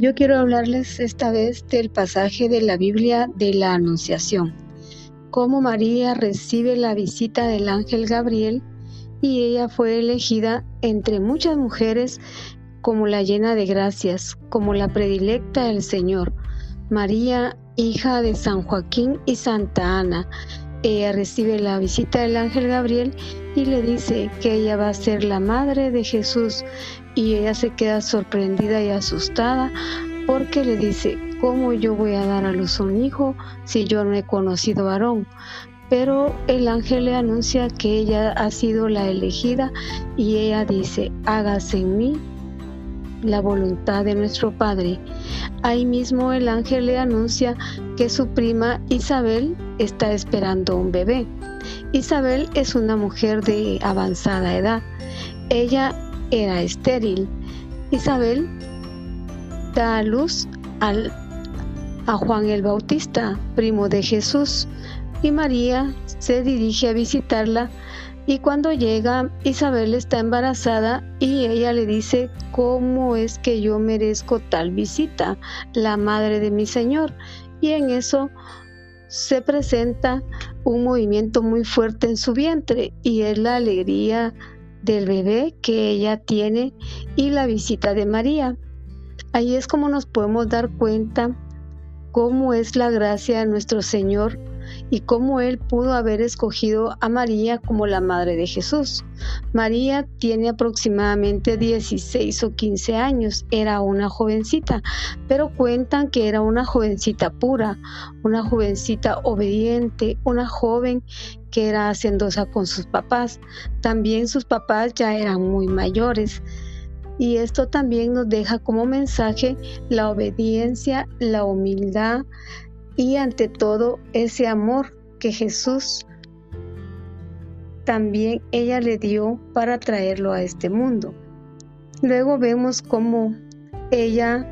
Yo quiero hablarles esta vez del pasaje de la Biblia de la Anunciación, cómo María recibe la visita del ángel Gabriel y ella fue elegida entre muchas mujeres como la llena de gracias, como la predilecta del Señor. María, hija de San Joaquín y Santa Ana, ella recibe la visita del ángel Gabriel y le dice que ella va a ser la madre de Jesús y ella se queda sorprendida y asustada porque le dice, ¿cómo yo voy a dar a luz un hijo si yo no he conocido varón? Pero el ángel le anuncia que ella ha sido la elegida y ella dice, hágase en mí la voluntad de nuestro Padre. Ahí mismo el ángel le anuncia que su prima Isabel está esperando un bebé. Isabel es una mujer de avanzada edad. Ella era estéril. Isabel da a luz a Juan el Bautista, primo de Jesús, y María se dirige a visitarla y cuando llega, Isabel está embarazada y ella le dice, ¿cómo es que yo merezco tal visita, la madre de mi Señor? Y en eso se presenta un movimiento muy fuerte en su vientre y es la alegría del bebé que ella tiene y la visita de María. Ahí es como nos podemos dar cuenta cómo es la gracia de nuestro Señor y cómo él pudo haber escogido a María como la madre de Jesús. María tiene aproximadamente 16 o 15 años, era una jovencita, pero cuentan que era una jovencita pura, una jovencita obediente, una joven que era hacendosa con sus papás. También sus papás ya eran muy mayores. Y esto también nos deja como mensaje la obediencia, la humildad, y ante todo ese amor que Jesús también ella le dio para traerlo a este mundo. Luego vemos cómo ella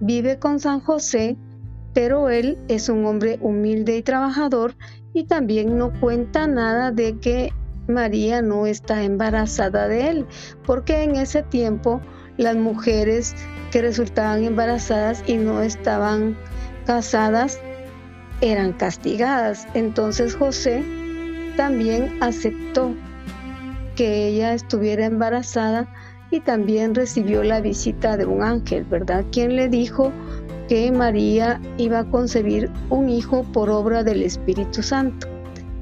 vive con San José, pero él es un hombre humilde y trabajador y también no cuenta nada de que María no está embarazada de él, porque en ese tiempo las mujeres que resultaban embarazadas y no estaban casadas eran castigadas. Entonces José también aceptó que ella estuviera embarazada y también recibió la visita de un ángel, ¿verdad? Quien le dijo que María iba a concebir un hijo por obra del Espíritu Santo.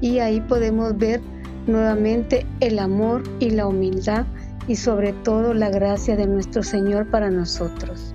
Y ahí podemos ver nuevamente el amor y la humildad y sobre todo la gracia de nuestro Señor para nosotros.